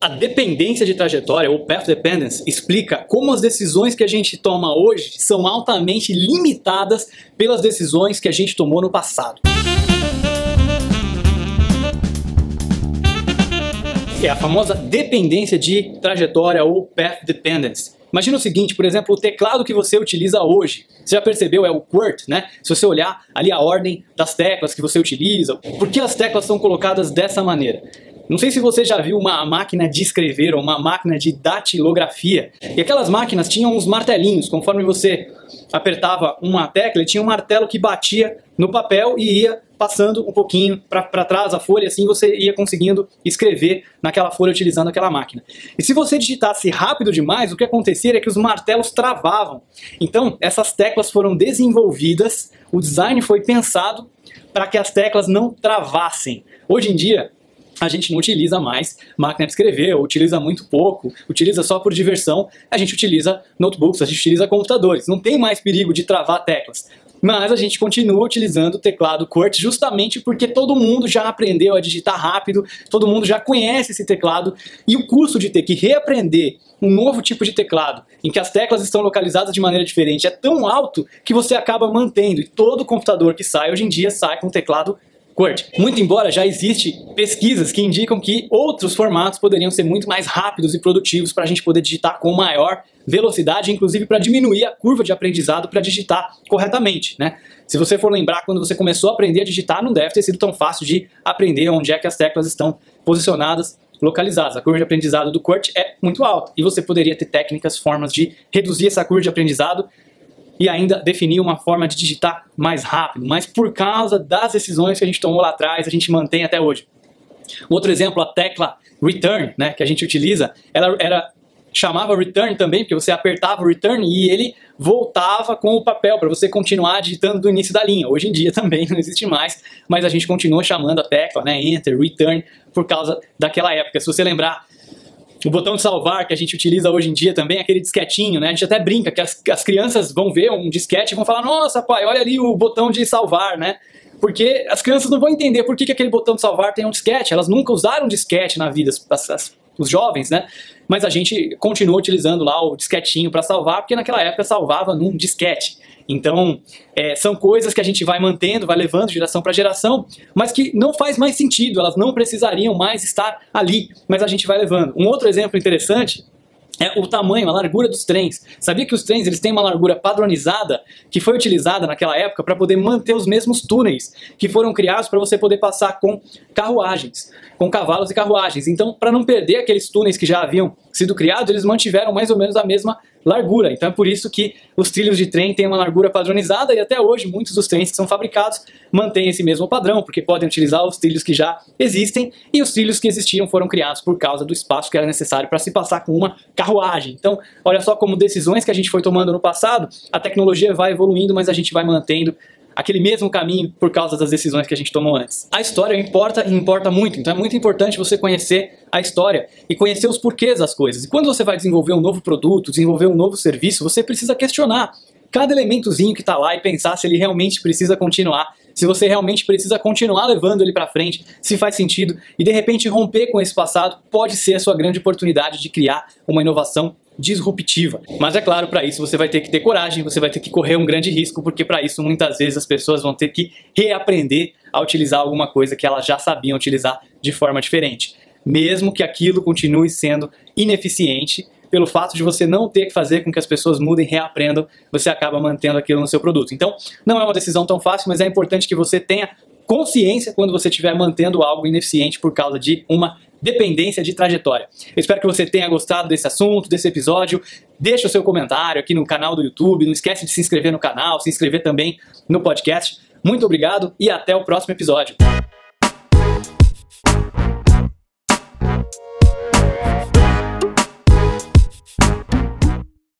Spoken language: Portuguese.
A dependência de trajetória, ou path dependence, explica como as decisões que a gente toma hoje são altamente limitadas pelas decisões que a gente tomou no passado. É a famosa dependência de trajetória ou path dependence. Imagina o seguinte, por exemplo, o teclado que você utiliza hoje. Você já percebeu, é o QWERTY, né? Se você olhar ali a ordem das teclas que você utiliza, por que as teclas são colocadas dessa maneira? Não sei se você já viu uma máquina de escrever ou uma máquina de datilografia. E aquelas máquinas tinham uns martelinhos, conforme você apertava uma tecla, tinha um martelo que batia no papel e ia passando um pouquinho para trás a folha, assim você ia conseguindo escrever naquela folha utilizando aquela máquina. E se você digitasse rápido demais, o que acontecia é que os martelos travavam. Então, essas teclas foram desenvolvidas, o design foi pensado para que as teclas não travassem. Hoje em dia, a gente não utiliza mais máquina de escrever, ou utiliza muito pouco, utiliza só por diversão, a gente utiliza notebooks, a gente utiliza computadores. Não tem mais perigo de travar teclas. Mas a gente continua utilizando o teclado QWERTY justamente porque todo mundo já aprendeu a digitar rápido, todo mundo já conhece esse teclado e o custo de ter que reaprender um novo tipo de teclado, em que as teclas estão localizadas de maneira diferente, é tão alto que você acaba mantendo. E todo computador que sai hoje em dia sai com teclado QWERTY. Muito embora já existe pesquisas que indicam que outros formatos poderiam ser muito mais rápidos e produtivos para a gente poder digitar com maior velocidade, inclusive para diminuir a curva de aprendizado para digitar corretamente, né? Se você for lembrar, quando você começou a aprender a digitar, não deve ter sido tão fácil de aprender onde é que as teclas estão posicionadas localizadas. A curva de aprendizado do QWERTY é muito alta e você poderia ter técnicas, formas de reduzir essa curva de aprendizado e ainda definir uma forma de digitar mais rápido, mas por causa das decisões que a gente tomou lá atrás, a gente mantém até hoje. Outro exemplo, a tecla return, né, que a gente utiliza, ela era chamava return também, porque você apertava o return e ele voltava com o papel para você continuar digitando do início da linha. Hoje em dia também não existe mais, mas a gente continua chamando a tecla, né, enter, return, por causa daquela época. Se você lembrar o botão de salvar que a gente utiliza hoje em dia também, aquele disquetinho, né? A gente até brinca que as, as crianças vão ver um disquete e vão falar: Nossa, pai, olha ali o botão de salvar, né? Porque as crianças não vão entender por que, que aquele botão de salvar tem um disquete. Elas nunca usaram disquete na vida, as, as, os jovens, né? Mas a gente continua utilizando lá o disquetinho para salvar, porque naquela época salvava num disquete. Então, é, são coisas que a gente vai mantendo, vai levando geração para geração, mas que não faz mais sentido, elas não precisariam mais estar ali, mas a gente vai levando. Um outro exemplo interessante é o tamanho, a largura dos trens. Sabia que os trens eles têm uma largura padronizada que foi utilizada naquela época para poder manter os mesmos túneis que foram criados para você poder passar com carruagens, com cavalos e carruagens. Então, para não perder aqueles túneis que já haviam sido criados, eles mantiveram mais ou menos a mesma largura. Então é por isso que os trilhos de trem têm uma largura padronizada e até hoje muitos dos trens que são fabricados mantêm esse mesmo padrão, porque podem utilizar os trilhos que já existem e os trilhos que existiam foram criados por causa do espaço que era necessário para se passar com uma carruagem. Então, olha só como decisões que a gente foi tomando no passado, a tecnologia vai evoluindo, mas a gente vai mantendo aquele mesmo caminho por causa das decisões que a gente tomou antes. A história importa e importa muito, então é muito importante você conhecer a história e conhecer os porquês das coisas. E quando você vai desenvolver um novo produto, desenvolver um novo serviço, você precisa questionar cada elementozinho que está lá e pensar se ele realmente precisa continuar, se você realmente precisa continuar levando ele para frente, se faz sentido e de repente romper com esse passado pode ser a sua grande oportunidade de criar uma inovação disruptiva. Mas é claro, para isso você vai ter que ter coragem, você vai ter que correr um grande risco, porque para isso muitas vezes as pessoas vão ter que reaprender a utilizar alguma coisa que elas já sabiam utilizar de forma diferente. Mesmo que aquilo continue sendo ineficiente, pelo fato de você não ter que fazer com que as pessoas mudem, reaprendam, você acaba mantendo aquilo no seu produto. Então, não é uma decisão tão fácil, mas é importante que você tenha consciência quando você estiver mantendo algo ineficiente por causa de uma dependência de trajetória. Eu espero que você tenha gostado desse assunto, desse episódio. Deixa o seu comentário aqui no canal do YouTube. Não esquece de se inscrever no canal, se inscrever também no podcast. Muito obrigado e até o próximo episódio.